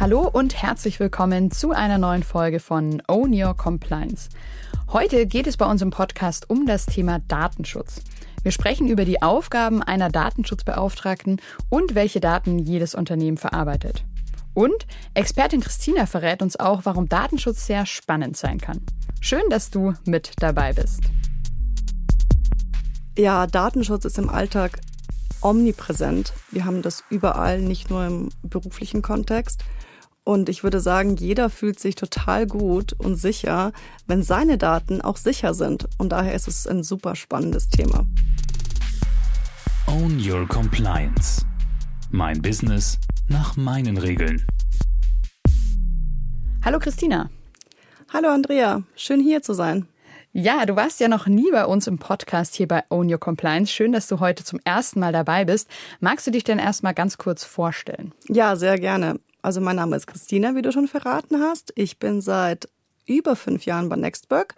Hallo und herzlich willkommen zu einer neuen Folge von Own Your Compliance. Heute geht es bei uns im Podcast um das Thema Datenschutz. Wir sprechen über die Aufgaben einer Datenschutzbeauftragten und welche Daten jedes Unternehmen verarbeitet. Und Expertin Christina verrät uns auch, warum Datenschutz sehr spannend sein kann. Schön, dass du mit dabei bist. Ja, Datenschutz ist im Alltag omnipräsent. Wir haben das überall, nicht nur im beruflichen Kontext. Und ich würde sagen, jeder fühlt sich total gut und sicher, wenn seine Daten auch sicher sind. Und daher ist es ein super spannendes Thema. Own Your Compliance. Mein Business nach meinen Regeln. Hallo Christina. Hallo Andrea, schön hier zu sein. Ja, du warst ja noch nie bei uns im Podcast hier bei Own Your Compliance. Schön, dass du heute zum ersten Mal dabei bist. Magst du dich denn erstmal ganz kurz vorstellen? Ja, sehr gerne. Also mein Name ist Christina, wie du schon verraten hast. Ich bin seit über fünf Jahren bei Nextwork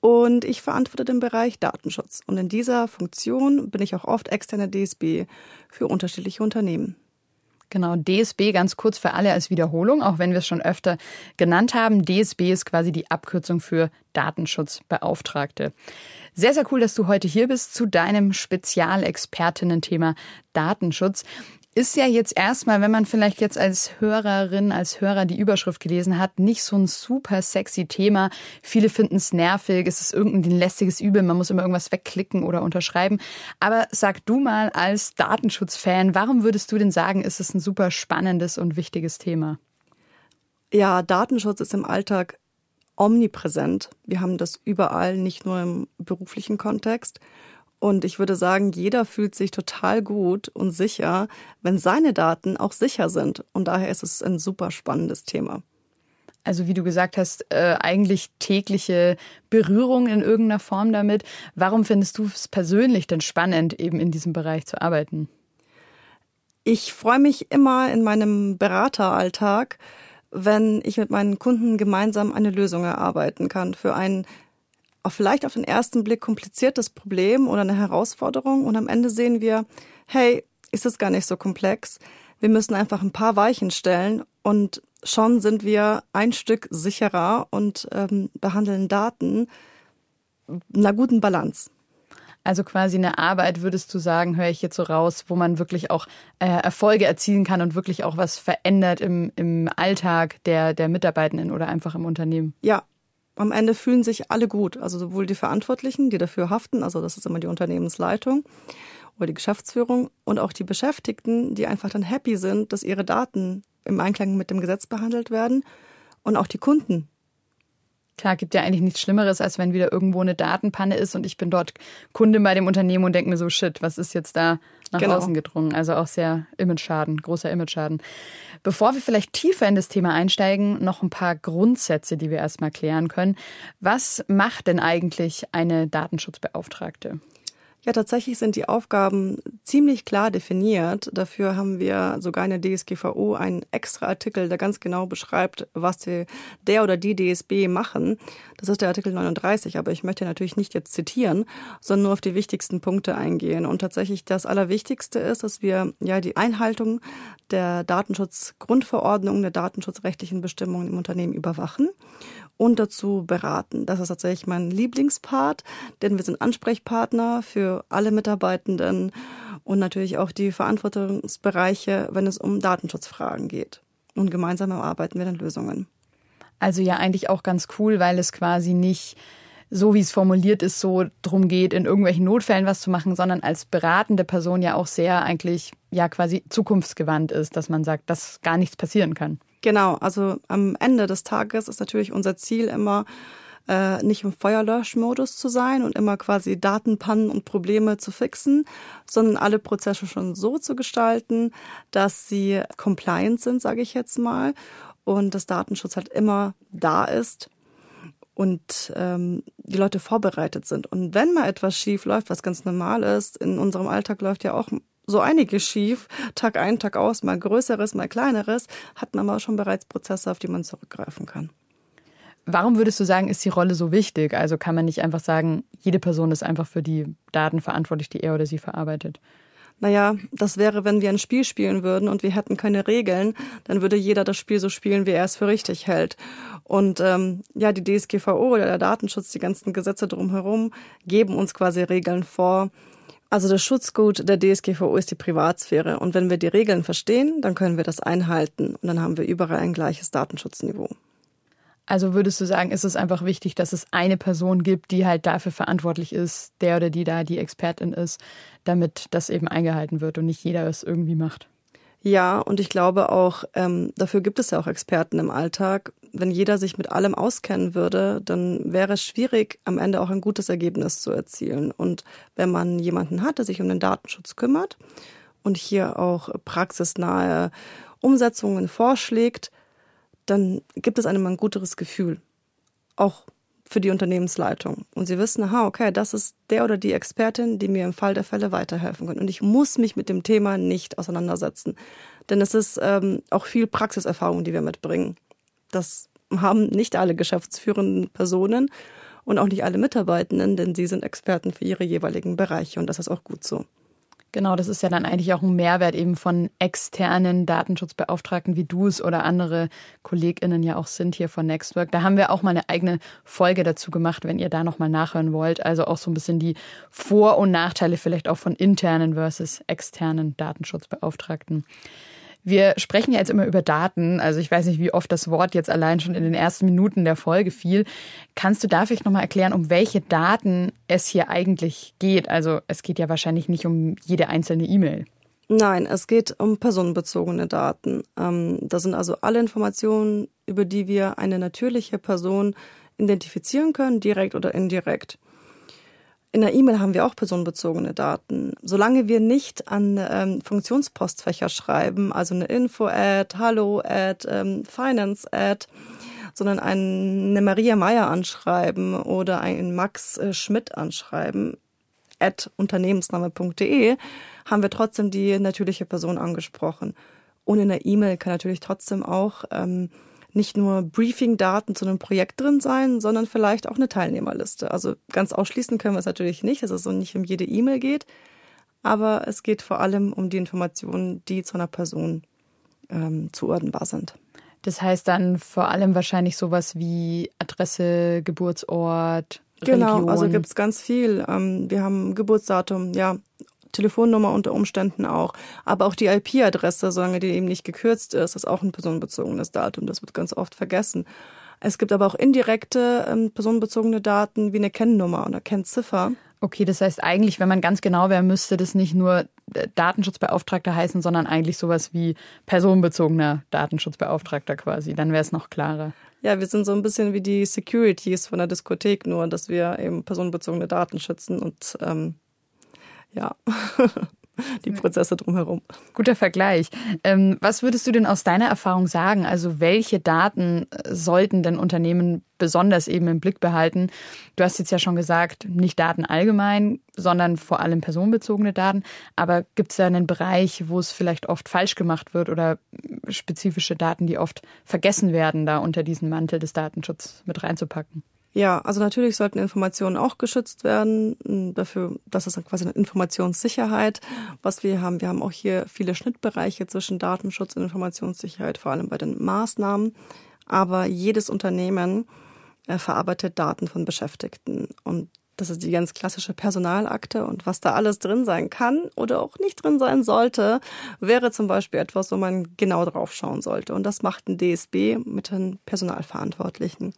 und ich verantworte den Bereich Datenschutz. Und in dieser Funktion bin ich auch oft externe DSB für unterschiedliche Unternehmen. Genau, DSB ganz kurz für alle als Wiederholung, auch wenn wir es schon öfter genannt haben. DSB ist quasi die Abkürzung für Datenschutzbeauftragte. Sehr, sehr cool, dass du heute hier bist zu deinem Spezialexpertinnen-Thema Datenschutz ist ja jetzt erstmal, wenn man vielleicht jetzt als Hörerin, als Hörer die Überschrift gelesen hat, nicht so ein super sexy Thema. Viele finden es nervig, es ist irgendein lästiges Übel, man muss immer irgendwas wegklicken oder unterschreiben. Aber sag du mal als Datenschutzfan, warum würdest du denn sagen, ist es ein super spannendes und wichtiges Thema? Ja, Datenschutz ist im Alltag omnipräsent. Wir haben das überall, nicht nur im beruflichen Kontext. Und ich würde sagen, jeder fühlt sich total gut und sicher, wenn seine Daten auch sicher sind. Und daher ist es ein super spannendes Thema. Also wie du gesagt hast, äh, eigentlich tägliche Berührung in irgendeiner Form damit. Warum findest du es persönlich denn spannend, eben in diesem Bereich zu arbeiten? Ich freue mich immer in meinem Berateralltag, wenn ich mit meinen Kunden gemeinsam eine Lösung erarbeiten kann für ein vielleicht auf den ersten Blick kompliziertes Problem oder eine Herausforderung und am Ende sehen wir, hey, ist es gar nicht so komplex. Wir müssen einfach ein paar Weichen stellen und schon sind wir ein Stück sicherer und ähm, behandeln Daten in einer guten Balance. Also quasi eine Arbeit, würdest du sagen, höre ich jetzt so raus, wo man wirklich auch äh, Erfolge erzielen kann und wirklich auch was verändert im, im Alltag der, der Mitarbeitenden oder einfach im Unternehmen. Ja, am Ende fühlen sich alle gut. Also sowohl die Verantwortlichen, die dafür haften, also das ist immer die Unternehmensleitung oder die Geschäftsführung und auch die Beschäftigten, die einfach dann happy sind, dass ihre Daten im Einklang mit dem Gesetz behandelt werden und auch die Kunden, Klar, gibt ja eigentlich nichts Schlimmeres, als wenn wieder irgendwo eine Datenpanne ist und ich bin dort Kunde bei dem Unternehmen und denke mir so, shit, was ist jetzt da nach genau. außen gedrungen? Also auch sehr Image-Schaden, großer Image-Schaden. Bevor wir vielleicht tiefer in das Thema einsteigen, noch ein paar Grundsätze, die wir erstmal klären können. Was macht denn eigentlich eine Datenschutzbeauftragte? Ja, tatsächlich sind die Aufgaben ziemlich klar definiert. Dafür haben wir sogar in der DSGVO einen extra Artikel, der ganz genau beschreibt, was die, der oder die DSB machen. Das ist der Artikel 39, aber ich möchte natürlich nicht jetzt zitieren, sondern nur auf die wichtigsten Punkte eingehen. Und tatsächlich das Allerwichtigste ist, dass wir ja die Einhaltung der Datenschutzgrundverordnung, der datenschutzrechtlichen Bestimmungen im Unternehmen überwachen und dazu beraten. Das ist tatsächlich mein Lieblingspart, denn wir sind Ansprechpartner für alle Mitarbeitenden und natürlich auch die Verantwortungsbereiche, wenn es um Datenschutzfragen geht. Und gemeinsam erarbeiten wir dann Lösungen. Also ja, eigentlich auch ganz cool, weil es quasi nicht so wie es formuliert ist, so drum geht, in irgendwelchen Notfällen was zu machen, sondern als beratende Person ja auch sehr eigentlich ja quasi zukunftsgewandt ist, dass man sagt, dass gar nichts passieren kann. Genau, also am Ende des Tages ist natürlich unser Ziel immer, äh, nicht im Feuerlöschmodus zu sein und immer quasi Datenpannen und Probleme zu fixen, sondern alle Prozesse schon so zu gestalten, dass sie compliant sind, sage ich jetzt mal, und das Datenschutz halt immer da ist und ähm, die Leute vorbereitet sind. Und wenn mal etwas schief läuft, was ganz normal ist, in unserem Alltag läuft ja auch so einiges schief, Tag ein, Tag aus, mal größeres, mal kleineres, hat man aber schon bereits Prozesse, auf die man zurückgreifen kann. Warum würdest du sagen, ist die Rolle so wichtig? Also kann man nicht einfach sagen, jede Person ist einfach für die Daten verantwortlich, die er oder sie verarbeitet? naja, das wäre, wenn wir ein Spiel spielen würden und wir hätten keine Regeln, dann würde jeder das Spiel so spielen, wie er es für richtig hält. Und ähm, ja, die DSGVO oder der Datenschutz, die ganzen Gesetze drumherum, geben uns quasi Regeln vor. Also das Schutzgut der DSGVO ist die Privatsphäre. Und wenn wir die Regeln verstehen, dann können wir das einhalten. Und dann haben wir überall ein gleiches Datenschutzniveau. Also würdest du sagen, ist es einfach wichtig, dass es eine Person gibt, die halt dafür verantwortlich ist, der oder die da die Expertin ist, damit das eben eingehalten wird und nicht jeder es irgendwie macht? Ja, und ich glaube auch, ähm, dafür gibt es ja auch Experten im Alltag. Wenn jeder sich mit allem auskennen würde, dann wäre es schwierig, am Ende auch ein gutes Ergebnis zu erzielen. Und wenn man jemanden hat, der sich um den Datenschutz kümmert und hier auch praxisnahe Umsetzungen vorschlägt, dann gibt es einem ein guteres Gefühl. Auch für die Unternehmensleitung. Und sie wissen, aha, okay, das ist der oder die Expertin, die mir im Fall der Fälle weiterhelfen kann. Und ich muss mich mit dem Thema nicht auseinandersetzen. Denn es ist ähm, auch viel Praxiserfahrung, die wir mitbringen. Das haben nicht alle geschäftsführenden Personen und auch nicht alle Mitarbeitenden, denn sie sind Experten für ihre jeweiligen Bereiche und das ist auch gut so. Genau, das ist ja dann eigentlich auch ein Mehrwert eben von externen Datenschutzbeauftragten wie du es oder andere KollegInnen ja auch sind hier von Nextwork. Da haben wir auch mal eine eigene Folge dazu gemacht, wenn ihr da nochmal nachhören wollt. Also auch so ein bisschen die Vor- und Nachteile vielleicht auch von internen versus externen Datenschutzbeauftragten. Wir sprechen ja jetzt immer über Daten. Also ich weiß nicht, wie oft das Wort jetzt allein schon in den ersten Minuten der Folge fiel. Kannst du da vielleicht nochmal erklären, um welche Daten es hier eigentlich geht? Also es geht ja wahrscheinlich nicht um jede einzelne E-Mail. Nein, es geht um personenbezogene Daten. Ähm, das sind also alle Informationen, über die wir eine natürliche Person identifizieren können, direkt oder indirekt. In der E-Mail haben wir auch personenbezogene Daten. Solange wir nicht an ähm, Funktionspostfächer schreiben, also eine Info-Ad, Hallo-Ad, ähm, Finance-Ad, sondern eine Maria Meyer anschreiben oder einen Max äh, Schmidt anschreiben, at unternehmensname.de, haben wir trotzdem die natürliche Person angesprochen. Und in der E-Mail kann natürlich trotzdem auch ähm, nicht nur Briefing-Daten zu einem Projekt drin sein, sondern vielleicht auch eine Teilnehmerliste. Also ganz ausschließen können wir es natürlich nicht, dass es so nicht um jede E-Mail geht, aber es geht vor allem um die Informationen, die zu einer Person ähm, zuordnenbar sind. Das heißt dann vor allem wahrscheinlich sowas wie Adresse, Geburtsort, Genau, Religion. also gibt's ganz viel. Ähm, wir haben Geburtsdatum, ja, Telefonnummer unter Umständen auch. Aber auch die IP-Adresse, solange die eben nicht gekürzt ist, ist auch ein personenbezogenes Datum. Das wird ganz oft vergessen. Es gibt aber auch indirekte ähm, personenbezogene Daten wie eine Kennnummer oder Kennziffer. Okay, das heißt eigentlich, wenn man ganz genau wäre, müsste das nicht nur äh, Datenschutzbeauftragter heißen, sondern eigentlich sowas wie personenbezogener Datenschutzbeauftragter quasi. Dann wäre es noch klarer. Ja, wir sind so ein bisschen wie die Securities von der Diskothek, nur dass wir eben personenbezogene Daten schützen und ähm, ja, die Prozesse drumherum. Guter Vergleich. Ähm, was würdest du denn aus deiner Erfahrung sagen? Also welche Daten äh, sollten denn Unternehmen besonders eben im Blick behalten? Du hast jetzt ja schon gesagt, nicht Daten allgemein, sondern vor allem personenbezogene Daten. Aber gibt es da einen Bereich, wo es vielleicht oft falsch gemacht wird oder spezifische Daten, die oft vergessen werden, da unter diesen Mantel des Datenschutzes mit reinzupacken? Ja, also natürlich sollten Informationen auch geschützt werden. Dafür, das ist quasi eine Informationssicherheit, was wir haben. Wir haben auch hier viele Schnittbereiche zwischen Datenschutz und Informationssicherheit, vor allem bei den Maßnahmen. Aber jedes Unternehmen äh, verarbeitet Daten von Beschäftigten und das ist die ganz klassische Personalakte und was da alles drin sein kann oder auch nicht drin sein sollte, wäre zum Beispiel etwas, wo man genau drauf schauen sollte. Und das macht ein DSB mit den Personalverantwortlichen.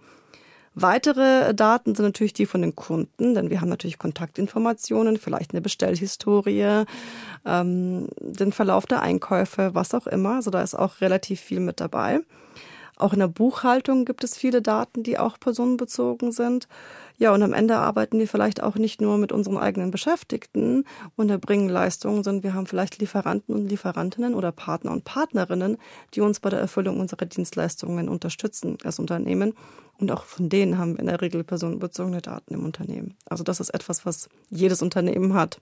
Weitere Daten sind natürlich die von den Kunden, denn wir haben natürlich Kontaktinformationen, vielleicht eine Bestellhistorie, ähm, den Verlauf der Einkäufe, was auch immer. Also da ist auch relativ viel mit dabei. Auch in der Buchhaltung gibt es viele Daten, die auch personenbezogen sind. Ja, und am Ende arbeiten wir vielleicht auch nicht nur mit unseren eigenen Beschäftigten und erbringen Leistungen, sondern wir haben vielleicht Lieferanten und Lieferantinnen oder Partner und Partnerinnen, die uns bei der Erfüllung unserer Dienstleistungen unterstützen als Unternehmen. Und auch von denen haben wir in der Regel personenbezogene Daten im Unternehmen. Also das ist etwas, was jedes Unternehmen hat.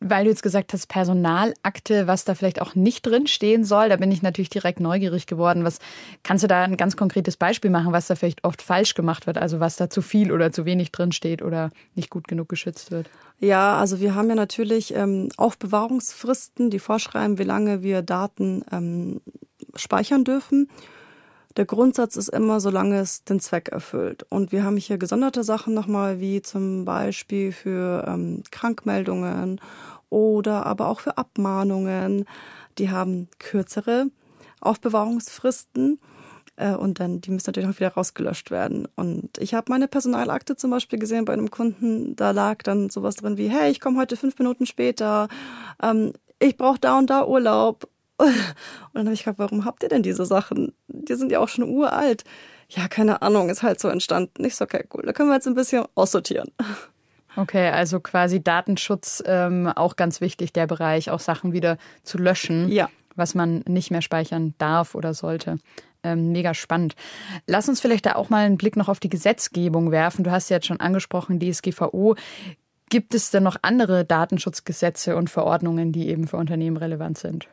weil du jetzt gesagt hast, Personalakte, was da vielleicht auch nicht drin stehen soll, da bin ich natürlich direkt neugierig geworden. Was kannst du da ein ganz konkretes Beispiel machen, was da vielleicht oft falsch gemacht wird? Also was da zu viel oder zu wenig drin steht oder nicht gut genug geschützt wird? Ja, also wir haben ja natürlich ähm, Aufbewahrungsfristen, die vorschreiben, wie lange wir Daten ähm, speichern dürfen. Der Grundsatz ist immer, solange es den Zweck erfüllt. Und wir haben hier gesonderte Sachen nochmal, wie zum Beispiel für ähm, Krankmeldungen oder aber auch für Abmahnungen. Die haben kürzere Aufbewahrungsfristen äh, und dann die müssen natürlich auch wieder rausgelöscht werden. Und ich habe meine Personalakte zum Beispiel gesehen bei einem Kunden, da lag dann sowas drin wie, hey, ich komme heute fünf Minuten später, ähm, ich brauche da und da Urlaub und dann habe ich gefragt, warum habt ihr denn diese Sachen? Die sind ja auch schon uralt. Ja, keine Ahnung, ist halt so entstanden. Ich so, okay, cool, da können wir jetzt ein bisschen aussortieren. Okay, also quasi Datenschutz ähm, auch ganz wichtig, der Bereich, auch Sachen wieder zu löschen, ja. was man nicht mehr speichern darf oder sollte. Ähm, mega spannend. Lass uns vielleicht da auch mal einen Blick noch auf die Gesetzgebung werfen. Du hast ja jetzt schon angesprochen, DSGVO. Gibt es denn noch andere Datenschutzgesetze und Verordnungen, die eben für Unternehmen relevant sind?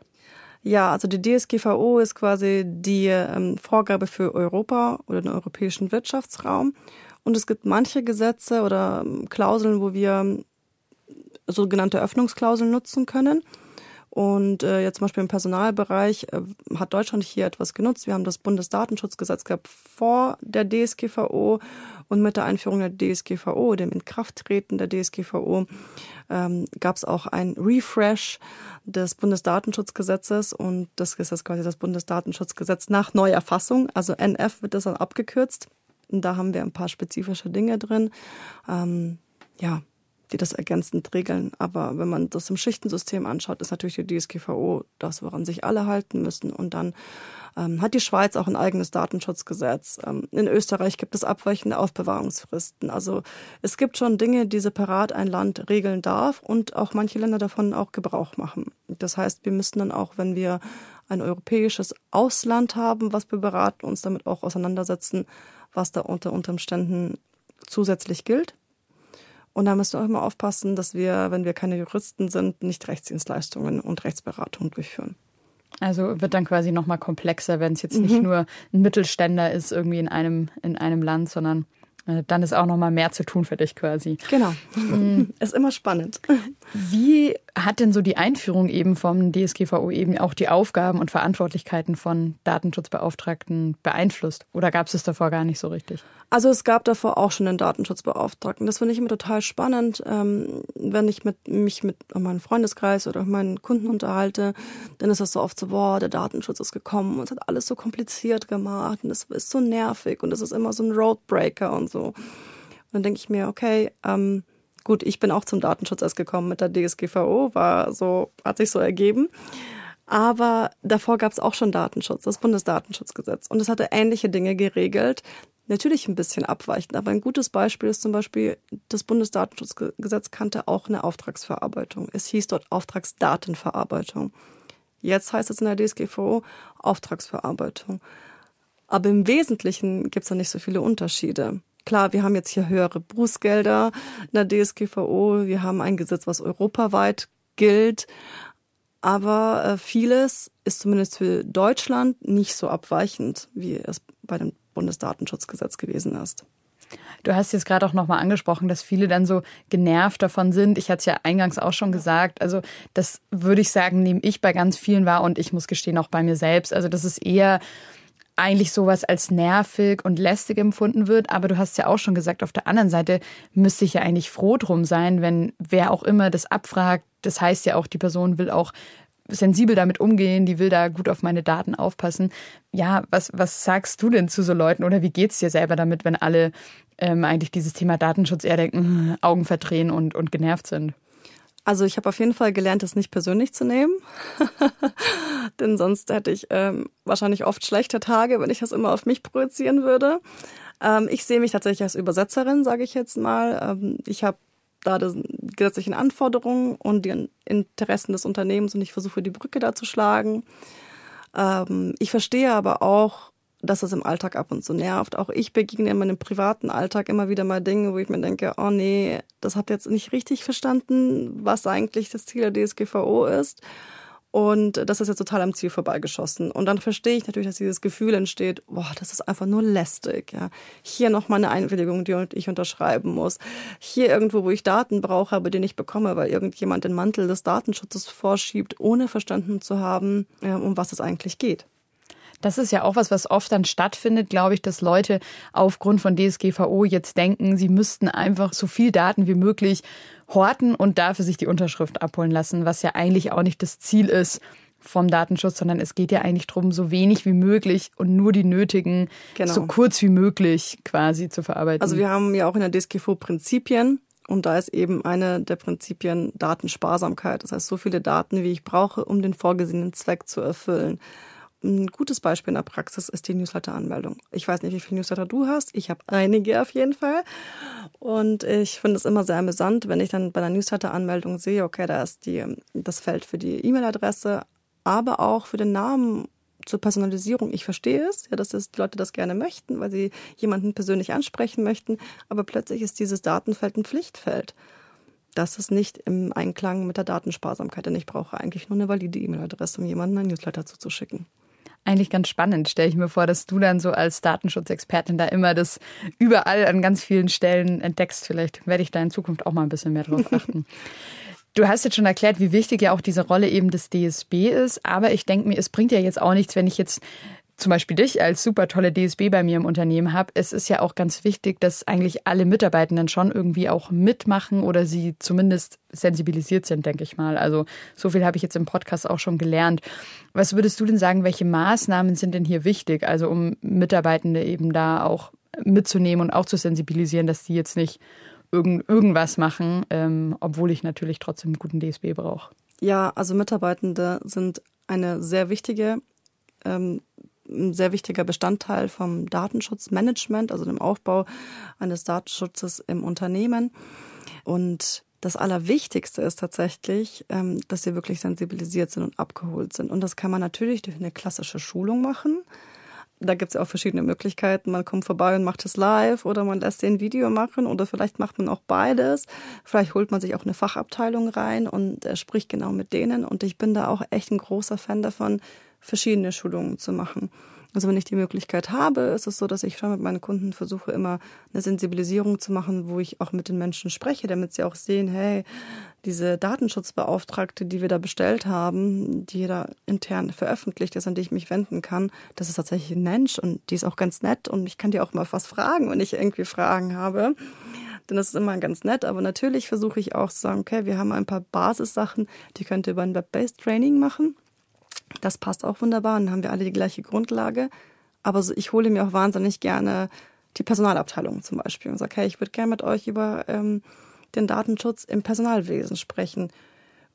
Ja, also die DSGVO ist quasi die ähm, Vorgabe für Europa oder den europäischen Wirtschaftsraum. Und es gibt manche Gesetze oder ähm, Klauseln, wo wir ähm, sogenannte Öffnungsklauseln nutzen können. Und äh, jetzt zum Beispiel im Personalbereich äh, hat Deutschland hier etwas genutzt. Wir haben das Bundesdatenschutzgesetz gehabt vor der DSGVO und mit der Einführung der DSGVO, dem Inkrafttreten der DSGVO, ähm, gab es auch ein Refresh des Bundesdatenschutzgesetzes und das ist jetzt quasi das Bundesdatenschutzgesetz nach Neuerfassung. Also NF wird das dann abgekürzt. Und da haben wir ein paar spezifische Dinge drin. Ähm, ja, die das ergänzend regeln. Aber wenn man das im Schichtensystem anschaut, ist natürlich die DSGVO das, woran sich alle halten müssen. Und dann ähm, hat die Schweiz auch ein eigenes Datenschutzgesetz. Ähm, in Österreich gibt es abweichende Aufbewahrungsfristen. Also es gibt schon Dinge, die separat ein Land regeln darf und auch manche Länder davon auch Gebrauch machen. Das heißt, wir müssen dann auch, wenn wir ein europäisches Ausland haben, was wir beraten, uns damit auch auseinandersetzen, was da unter, unter Umständen zusätzlich gilt. Und da müssen wir auch immer aufpassen, dass wir, wenn wir keine Juristen sind, nicht Rechtsdienstleistungen und Rechtsberatung durchführen. Also wird dann quasi nochmal komplexer, wenn es jetzt mhm. nicht nur ein Mittelständler ist irgendwie in einem, in einem Land, sondern äh, dann ist auch noch mal mehr zu tun für dich quasi. Genau. Mhm. Ist immer spannend. Wie hat denn so die Einführung eben vom DSGVO eben auch die Aufgaben und Verantwortlichkeiten von Datenschutzbeauftragten beeinflusst? Oder gab es es davor gar nicht so richtig? Also es gab davor auch schon einen Datenschutzbeauftragten. Das finde ich immer total spannend, ähm, wenn ich mit, mich mit meinem Freundeskreis oder meinen Kunden unterhalte, dann ist das so oft so, boah, der Datenschutz ist gekommen und es hat alles so kompliziert gemacht und es ist so nervig und es ist immer so ein Roadbreaker und so. Und dann denke ich mir, okay, ähm, gut, ich bin auch zum Datenschutz erst gekommen mit der DSGVO, war so, hat sich so ergeben. Aber davor gab es auch schon Datenschutz, das Bundesdatenschutzgesetz. Und es hatte ähnliche Dinge geregelt, natürlich ein bisschen abweichend. Aber ein gutes Beispiel ist zum Beispiel, das Bundesdatenschutzgesetz kannte auch eine Auftragsverarbeitung. Es hieß dort Auftragsdatenverarbeitung. Jetzt heißt es in der DSGVO Auftragsverarbeitung. Aber im Wesentlichen gibt es da nicht so viele Unterschiede. Klar, wir haben jetzt hier höhere Bußgelder in der DSGVO. Wir haben ein Gesetz, was europaweit gilt. Aber äh, vieles ist zumindest für Deutschland nicht so abweichend, wie es bei dem Bundesdatenschutzgesetz gewesen ist. Du hast jetzt gerade auch nochmal angesprochen, dass viele dann so genervt davon sind. Ich hatte es ja eingangs auch schon gesagt. Also das würde ich sagen, nehme ich bei ganz vielen wahr und ich muss gestehen auch bei mir selbst. Also das ist eher eigentlich sowas als nervig und lästig empfunden wird. Aber du hast ja auch schon gesagt, auf der anderen Seite müsste ich ja eigentlich froh drum sein, wenn wer auch immer das abfragt. Das heißt ja auch, die Person will auch sensibel damit umgehen, die will da gut auf meine Daten aufpassen. Ja, was, was sagst du denn zu so Leuten oder wie geht's dir selber damit, wenn alle ähm, eigentlich dieses Thema Datenschutz eher denken, Augen verdrehen und, und genervt sind? Also ich habe auf jeden Fall gelernt, das nicht persönlich zu nehmen, denn sonst hätte ich ähm, wahrscheinlich oft schlechte Tage, wenn ich das immer auf mich projizieren würde. Ähm, ich sehe mich tatsächlich als Übersetzerin, sage ich jetzt mal. Ähm, ich habe da die gesetzlichen Anforderungen und die Interessen des Unternehmens und ich versuche die Brücke da zu schlagen. Ähm, ich verstehe aber auch dass es im Alltag ab und zu nervt. Auch ich begegne in meinem privaten Alltag immer wieder mal Dinge, wo ich mir denke, oh nee, das hat jetzt nicht richtig verstanden, was eigentlich das Ziel der DSGVO ist. Und das ist jetzt total am Ziel vorbeigeschossen. Und dann verstehe ich natürlich, dass dieses Gefühl entsteht, boah, das ist einfach nur lästig. Ja. Hier nochmal eine Einwilligung, die ich unterschreiben muss. Hier irgendwo, wo ich Daten brauche, aber die nicht bekomme, weil irgendjemand den Mantel des Datenschutzes vorschiebt, ohne verstanden zu haben, um was es eigentlich geht. Das ist ja auch was, was oft dann stattfindet, glaube ich, dass Leute aufgrund von DSGVO jetzt denken, sie müssten einfach so viel Daten wie möglich horten und dafür sich die Unterschrift abholen lassen, was ja eigentlich auch nicht das Ziel ist vom Datenschutz, sondern es geht ja eigentlich darum, so wenig wie möglich und nur die nötigen genau. so kurz wie möglich quasi zu verarbeiten. Also wir haben ja auch in der DSGVO Prinzipien und da ist eben eine der Prinzipien Datensparsamkeit. Das heißt, so viele Daten, wie ich brauche, um den vorgesehenen Zweck zu erfüllen. Ein gutes Beispiel in der Praxis ist die Newsletter-Anmeldung. Ich weiß nicht, wie viele Newsletter du hast. Ich habe einige auf jeden Fall. Und ich finde es immer sehr amüsant, wenn ich dann bei der Newsletter-Anmeldung sehe, okay, da ist die, das Feld für die E-Mail-Adresse, aber auch für den Namen zur Personalisierung. Ich verstehe es, ja, dass das die Leute das gerne möchten, weil sie jemanden persönlich ansprechen möchten. Aber plötzlich ist dieses Datenfeld ein Pflichtfeld. Das ist nicht im Einklang mit der Datensparsamkeit, denn ich brauche eigentlich nur eine valide E-Mail-Adresse, um jemanden ein Newsletter zuzuschicken eigentlich ganz spannend, stelle ich mir vor, dass du dann so als Datenschutzexpertin da immer das überall an ganz vielen Stellen entdeckst. Vielleicht werde ich da in Zukunft auch mal ein bisschen mehr drauf achten. Du hast jetzt schon erklärt, wie wichtig ja auch diese Rolle eben des DSB ist, aber ich denke mir, es bringt ja jetzt auch nichts, wenn ich jetzt zum Beispiel dich als super tolle DSB bei mir im Unternehmen habe, es ist ja auch ganz wichtig, dass eigentlich alle Mitarbeitenden schon irgendwie auch mitmachen oder sie zumindest sensibilisiert sind, denke ich mal. Also so viel habe ich jetzt im Podcast auch schon gelernt. Was würdest du denn sagen, welche Maßnahmen sind denn hier wichtig, also um Mitarbeitende eben da auch mitzunehmen und auch zu sensibilisieren, dass die jetzt nicht irgend, irgendwas machen, ähm, obwohl ich natürlich trotzdem einen guten DSB brauche? Ja, also Mitarbeitende sind eine sehr wichtige ähm, ein sehr wichtiger Bestandteil vom Datenschutzmanagement, also dem Aufbau eines Datenschutzes im Unternehmen. Und das Allerwichtigste ist tatsächlich, ähm, dass sie wirklich sensibilisiert sind und abgeholt sind. Und das kann man natürlich durch eine klassische Schulung machen. Da gibt es ja auch verschiedene Möglichkeiten. Man kommt vorbei und macht es live oder man lässt den Video machen oder vielleicht macht man auch beides. Vielleicht holt man sich auch eine Fachabteilung rein und er spricht genau mit denen. Und ich bin da auch echt ein großer Fan davon, verschiedene Schulungen zu machen. Also wenn ich die Möglichkeit habe, ist es so, dass ich schon mit meinen Kunden versuche, immer eine Sensibilisierung zu machen, wo ich auch mit den Menschen spreche, damit sie auch sehen, hey, diese Datenschutzbeauftragte, die wir da bestellt haben, die da intern veröffentlicht ist, an die ich mich wenden kann, das ist tatsächlich ein Mensch und die ist auch ganz nett und ich kann dir auch mal was fragen, wenn ich irgendwie Fragen habe. Denn das ist immer ganz nett, aber natürlich versuche ich auch zu sagen, okay, wir haben ein paar Basissachen, die könnt ihr über ein Web-Based Training machen das passt auch wunderbar und dann haben wir alle die gleiche Grundlage. Aber ich hole mir auch wahnsinnig gerne die Personalabteilung zum Beispiel und sage, hey, ich würde gerne mit euch über ähm, den Datenschutz im Personalwesen sprechen.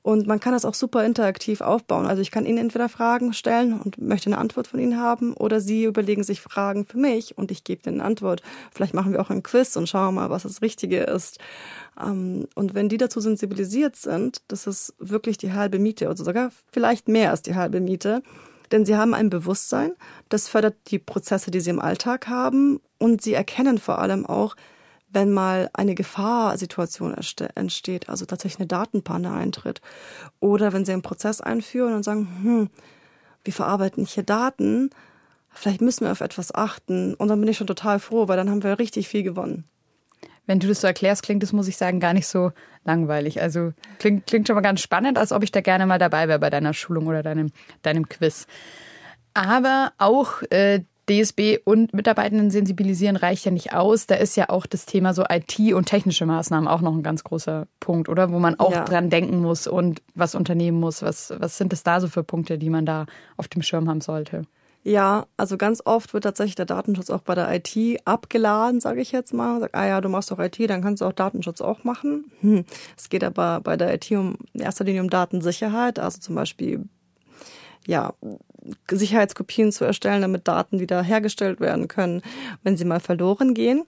Und man kann das auch super interaktiv aufbauen. Also ich kann Ihnen entweder Fragen stellen und möchte eine Antwort von Ihnen haben oder Sie überlegen sich Fragen für mich und ich gebe Ihnen eine Antwort. Vielleicht machen wir auch ein Quiz und schauen mal, was das Richtige ist. Ähm, und wenn die dazu sensibilisiert sind, das ist wirklich die halbe Miete oder sogar vielleicht mehr als die halbe Miete. Denn sie haben ein Bewusstsein, das fördert die Prozesse, die sie im Alltag haben und sie erkennen vor allem auch, wenn mal eine Gefahrsituation entsteht, also tatsächlich eine Datenpanne eintritt, oder wenn sie einen Prozess einführen und sagen, hm, wir verarbeiten hier Daten, vielleicht müssen wir auf etwas achten. Und dann bin ich schon total froh, weil dann haben wir richtig viel gewonnen. Wenn du das so erklärst, klingt das, muss ich sagen, gar nicht so langweilig. Also klingt, klingt schon mal ganz spannend, als ob ich da gerne mal dabei wäre bei deiner Schulung oder deinem, deinem Quiz. Aber auch äh, DSB und Mitarbeitenden sensibilisieren reicht ja nicht aus. Da ist ja auch das Thema so IT und technische Maßnahmen auch noch ein ganz großer Punkt, oder? Wo man auch ja. dran denken muss und was unternehmen muss. Was, was sind es da so für Punkte, die man da auf dem Schirm haben sollte? Ja, also ganz oft wird tatsächlich der Datenschutz auch bei der IT abgeladen, sage ich jetzt mal. Sag, ah ja, du machst doch IT, dann kannst du auch Datenschutz auch machen. Hm. Es geht aber bei der IT um in erster Linie um Datensicherheit, also zum Beispiel ja, Sicherheitskopien zu erstellen, damit Daten wieder hergestellt werden können, wenn sie mal verloren gehen.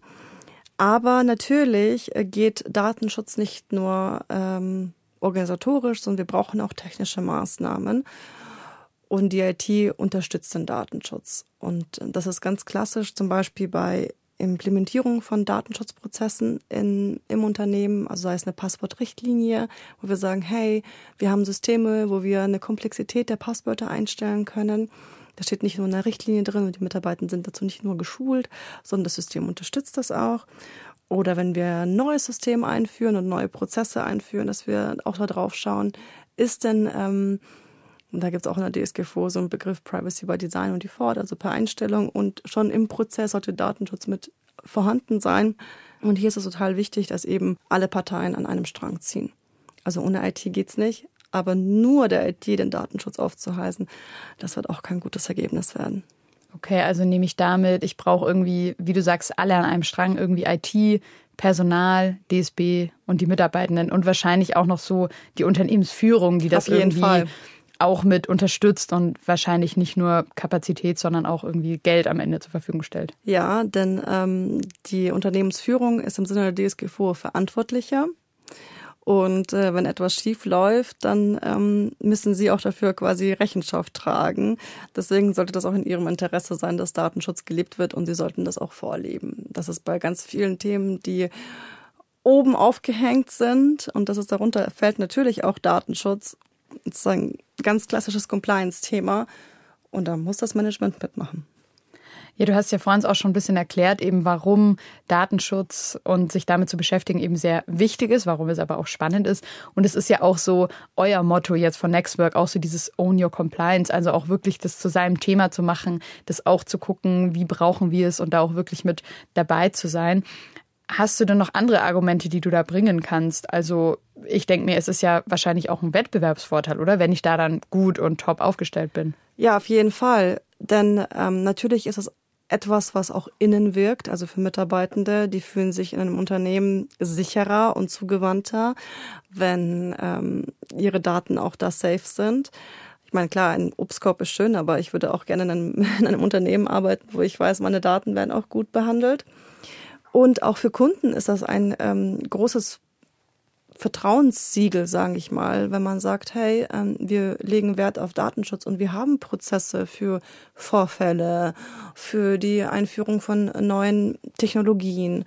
Aber natürlich geht Datenschutz nicht nur ähm, organisatorisch, sondern wir brauchen auch technische Maßnahmen. und die IT unterstützt den Datenschutz. Und das ist ganz klassisch zum Beispiel bei Implementierung von Datenschutzprozessen in, im Unternehmen, also sei es eine Passwortrichtlinie, wo wir sagen, hey, wir haben Systeme, wo wir eine Komplexität der Passwörter einstellen können. Da steht nicht nur eine Richtlinie drin und die Mitarbeiter sind dazu nicht nur geschult, sondern das System unterstützt das auch. Oder wenn wir ein neues System einführen und neue Prozesse einführen, dass wir auch da drauf schauen, ist denn ähm, und da gibt es auch in der DSGVO so einen Begriff Privacy by Design und Default, also per Einstellung. Und schon im Prozess sollte Datenschutz mit vorhanden sein. Und hier ist es total wichtig, dass eben alle Parteien an einem Strang ziehen. Also ohne IT geht's nicht, aber nur der IT den Datenschutz aufzuhalten, das wird auch kein gutes Ergebnis werden. Okay, also nehme ich damit, ich brauche irgendwie, wie du sagst, alle an einem Strang, irgendwie IT, Personal, DSB und die Mitarbeitenden und wahrscheinlich auch noch so die Unternehmensführung, die das irgendwie Fall auch mit unterstützt und wahrscheinlich nicht nur Kapazität, sondern auch irgendwie Geld am Ende zur Verfügung stellt. Ja, denn ähm, die Unternehmensführung ist im Sinne der DSGVO verantwortlicher. Und äh, wenn etwas schief läuft, dann ähm, müssen sie auch dafür quasi Rechenschaft tragen. Deswegen sollte das auch in ihrem Interesse sein, dass Datenschutz gelebt wird und sie sollten das auch vorleben. Das ist bei ganz vielen Themen, die oben aufgehängt sind und das ist darunter fällt natürlich auch Datenschutz sozusagen ganz klassisches Compliance-Thema und da muss das Management mitmachen. Ja, du hast ja vorhin auch schon ein bisschen erklärt, eben warum Datenschutz und sich damit zu beschäftigen eben sehr wichtig ist, warum es aber auch spannend ist. Und es ist ja auch so euer Motto jetzt von Nextwork, auch so dieses Own Your Compliance, also auch wirklich das zu seinem Thema zu machen, das auch zu gucken, wie brauchen wir es und da auch wirklich mit dabei zu sein. Hast du denn noch andere Argumente, die du da bringen kannst? Also ich denke mir, es ist ja wahrscheinlich auch ein Wettbewerbsvorteil, oder? Wenn ich da dann gut und top aufgestellt bin. Ja, auf jeden Fall. Denn ähm, natürlich ist es etwas, was auch innen wirkt, also für Mitarbeitende, die fühlen sich in einem Unternehmen sicherer und zugewandter, wenn ähm, ihre Daten auch da safe sind. Ich meine, klar, ein Obstkorb ist schön, aber ich würde auch gerne in einem, in einem Unternehmen arbeiten, wo ich weiß, meine Daten werden auch gut behandelt. Und auch für Kunden ist das ein ähm, großes Vertrauenssiegel, sage ich mal, wenn man sagt, hey, ähm, wir legen Wert auf Datenschutz und wir haben Prozesse für Vorfälle, für die Einführung von neuen Technologien.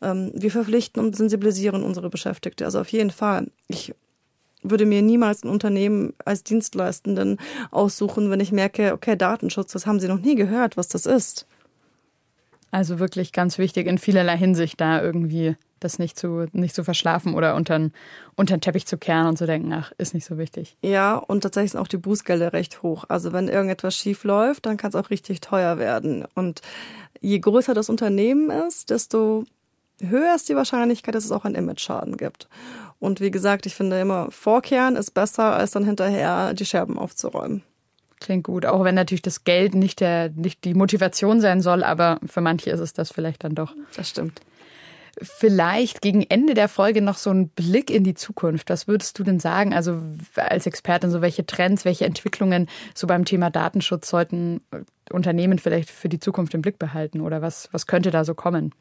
Ähm, wir verpflichten und sensibilisieren unsere Beschäftigte. Also auf jeden Fall. Ich würde mir niemals ein Unternehmen als Dienstleistenden aussuchen, wenn ich merke, okay, Datenschutz, das haben Sie noch nie gehört, was das ist. Also wirklich ganz wichtig in vielerlei Hinsicht da irgendwie das nicht zu, nicht zu verschlafen oder unter, den Teppich zu kehren und zu denken, ach, ist nicht so wichtig. Ja, und tatsächlich sind auch die Bußgelder recht hoch. Also wenn irgendetwas schief läuft, dann kann es auch richtig teuer werden. Und je größer das Unternehmen ist, desto höher ist die Wahrscheinlichkeit, dass es auch einen Image-Schaden gibt. Und wie gesagt, ich finde immer, vorkehren ist besser, als dann hinterher die Scherben aufzuräumen. Klingt gut, auch wenn natürlich das Geld nicht, der, nicht die Motivation sein soll, aber für manche ist es das vielleicht dann doch. Das stimmt. Vielleicht gegen Ende der Folge noch so ein Blick in die Zukunft. Was würdest du denn sagen? Also als Expertin, so welche Trends, welche Entwicklungen so beim Thema Datenschutz sollten Unternehmen vielleicht für die Zukunft im Blick behalten oder was, was könnte da so kommen?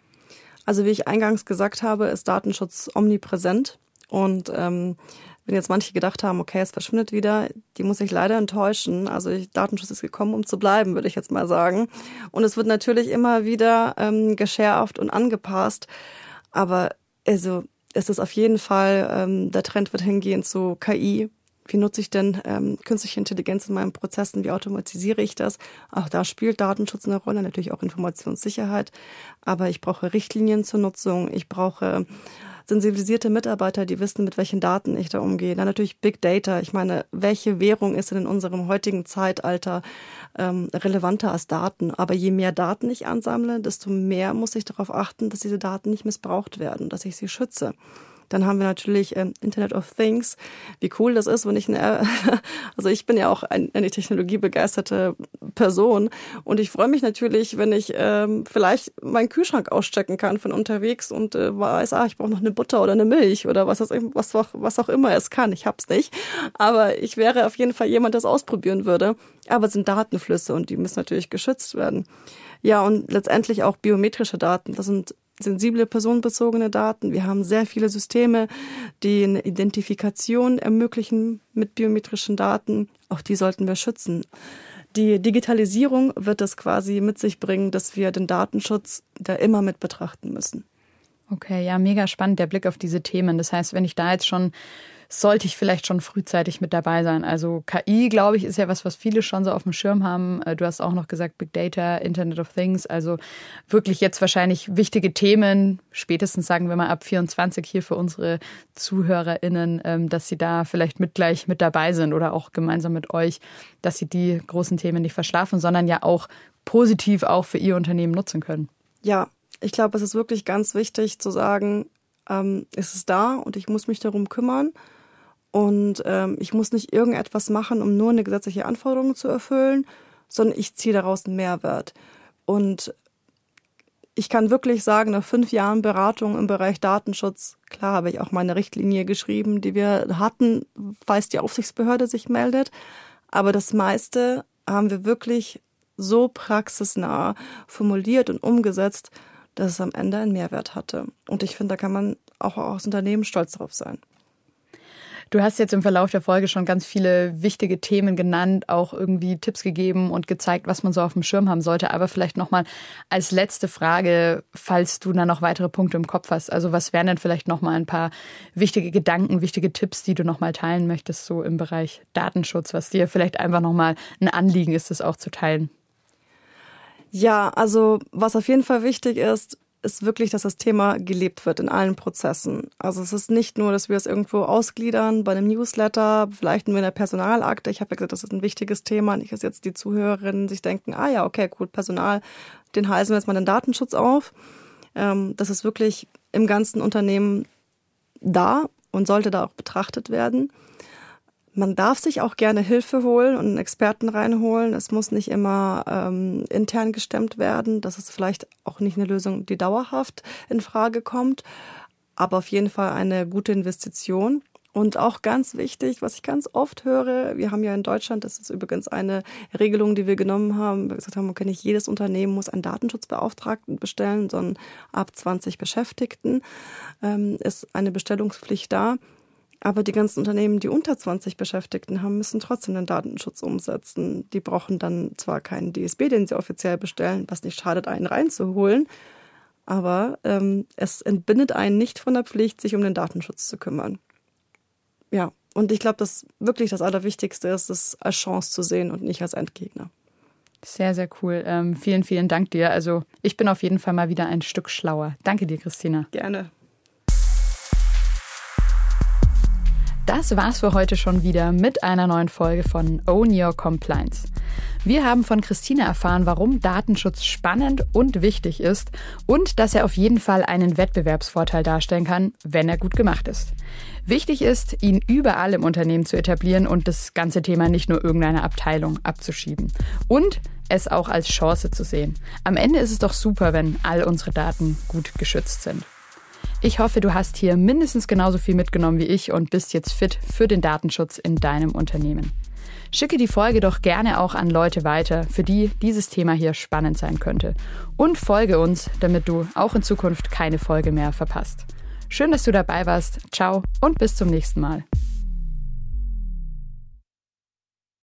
Also wie ich eingangs gesagt habe, ist Datenschutz omnipräsent und ähm, wenn jetzt manche gedacht haben, okay, es verschwindet wieder, die muss ich leider enttäuschen. Also Datenschutz ist gekommen, um zu bleiben, würde ich jetzt mal sagen. Und es wird natürlich immer wieder ähm, geschärft und angepasst. Aber also es ist auf jeden Fall, ähm, der Trend wird hingehen zu KI. Wie nutze ich denn ähm, künstliche Intelligenz in meinen Prozessen? Wie automatisiere ich das? Auch da spielt Datenschutz eine Rolle, natürlich auch Informationssicherheit. Aber ich brauche Richtlinien zur Nutzung. Ich brauche sensibilisierte Mitarbeiter, die wissen, mit welchen Daten ich da umgehe. Dann natürlich Big Data. Ich meine, welche Währung ist denn in unserem heutigen Zeitalter ähm, relevanter als Daten? Aber je mehr Daten ich ansammle, desto mehr muss ich darauf achten, dass diese Daten nicht missbraucht werden, dass ich sie schütze. Dann haben wir natürlich ähm, Internet of Things. Wie cool das ist, wenn ich eine, also ich bin ja auch eine technologiebegeisterte Person und ich freue mich natürlich, wenn ich ähm, vielleicht meinen Kühlschrank auschecken kann von unterwegs und äh, weiß, ah, ich brauche noch eine Butter oder eine Milch oder was, was, was auch immer es kann. Ich hab's nicht. Aber ich wäre auf jeden Fall jemand, der ausprobieren würde. Aber es sind Datenflüsse und die müssen natürlich geschützt werden. Ja, und letztendlich auch biometrische Daten. Das sind sensible personenbezogene Daten. Wir haben sehr viele Systeme, die eine Identifikation ermöglichen mit biometrischen Daten. Auch die sollten wir schützen. Die Digitalisierung wird es quasi mit sich bringen, dass wir den Datenschutz da immer mit betrachten müssen. Okay, ja, mega spannend der Blick auf diese Themen. Das heißt, wenn ich da jetzt schon sollte ich vielleicht schon frühzeitig mit dabei sein. Also KI, glaube ich, ist ja was, was viele schon so auf dem Schirm haben. Äh, du hast auch noch gesagt Big Data, Internet of Things. Also wirklich jetzt wahrscheinlich wichtige Themen, spätestens sagen wir mal ab 24 hier für unsere ZuhörerInnen, ähm, dass sie da vielleicht mit gleich mit dabei sind oder auch gemeinsam mit euch, dass sie die großen Themen nicht verschlafen, sondern ja auch positiv auch für ihr Unternehmen nutzen können. Ja, ich glaube, es ist wirklich ganz wichtig zu sagen, ähm, es ist da und ich muss mich darum kümmern. Und ähm, ich muss nicht irgendetwas machen, um nur eine gesetzliche Anforderung zu erfüllen, sondern ich ziehe daraus einen Mehrwert. Und ich kann wirklich sagen, nach fünf Jahren Beratung im Bereich Datenschutz, klar habe ich auch meine Richtlinie geschrieben, die wir hatten, falls die Aufsichtsbehörde sich meldet. Aber das meiste haben wir wirklich so praxisnah formuliert und umgesetzt, dass es am Ende einen Mehrwert hatte. Und ich finde, da kann man auch als Unternehmen stolz drauf sein. Du hast jetzt im Verlauf der Folge schon ganz viele wichtige Themen genannt, auch irgendwie Tipps gegeben und gezeigt, was man so auf dem Schirm haben sollte. Aber vielleicht nochmal als letzte Frage, falls du da noch weitere Punkte im Kopf hast. Also was wären denn vielleicht nochmal ein paar wichtige Gedanken, wichtige Tipps, die du nochmal teilen möchtest, so im Bereich Datenschutz, was dir vielleicht einfach nochmal ein Anliegen ist, das auch zu teilen? Ja, also was auf jeden Fall wichtig ist, ist wirklich, dass das Thema gelebt wird in allen Prozessen. Also es ist nicht nur, dass wir es irgendwo ausgliedern bei einem Newsletter, vielleicht nur in der Personalakte. Ich habe ja gesagt, das ist ein wichtiges Thema. Nicht, dass jetzt die Zuhörerinnen sich denken, ah ja, okay, gut, Personal, den heißen wir jetzt mal den Datenschutz auf. Ähm, das ist wirklich im ganzen Unternehmen da und sollte da auch betrachtet werden. Man darf sich auch gerne Hilfe holen und einen Experten reinholen. Es muss nicht immer ähm, intern gestemmt werden. Das ist vielleicht auch nicht eine Lösung, die dauerhaft in Frage kommt, aber auf jeden Fall eine gute Investition. Und auch ganz wichtig, was ich ganz oft höre, wir haben ja in Deutschland, das ist übrigens eine Regelung, die wir genommen haben, wir gesagt haben, okay, nicht jedes Unternehmen muss einen Datenschutzbeauftragten bestellen, sondern ab 20 Beschäftigten ähm, ist eine Bestellungspflicht da. Aber die ganzen Unternehmen, die unter 20 Beschäftigten haben, müssen trotzdem den Datenschutz umsetzen. Die brauchen dann zwar keinen DSB, den sie offiziell bestellen, was nicht schadet, einen reinzuholen, aber ähm, es entbindet einen nicht von der Pflicht, sich um den Datenschutz zu kümmern. Ja, und ich glaube, dass wirklich das Allerwichtigste ist, es als Chance zu sehen und nicht als Endgegner. Sehr, sehr cool. Ähm, vielen, vielen Dank dir. Also ich bin auf jeden Fall mal wieder ein Stück schlauer. Danke dir, Christina. Gerne. Das war's für heute schon wieder mit einer neuen Folge von Own Your Compliance. Wir haben von Christine erfahren, warum Datenschutz spannend und wichtig ist und dass er auf jeden Fall einen Wettbewerbsvorteil darstellen kann, wenn er gut gemacht ist. Wichtig ist, ihn überall im Unternehmen zu etablieren und das ganze Thema nicht nur irgendeiner Abteilung abzuschieben. Und es auch als Chance zu sehen. Am Ende ist es doch super, wenn all unsere Daten gut geschützt sind. Ich hoffe, du hast hier mindestens genauso viel mitgenommen wie ich und bist jetzt fit für den Datenschutz in deinem Unternehmen. Schicke die Folge doch gerne auch an Leute weiter, für die dieses Thema hier spannend sein könnte. Und folge uns, damit du auch in Zukunft keine Folge mehr verpasst. Schön, dass du dabei warst. Ciao und bis zum nächsten Mal.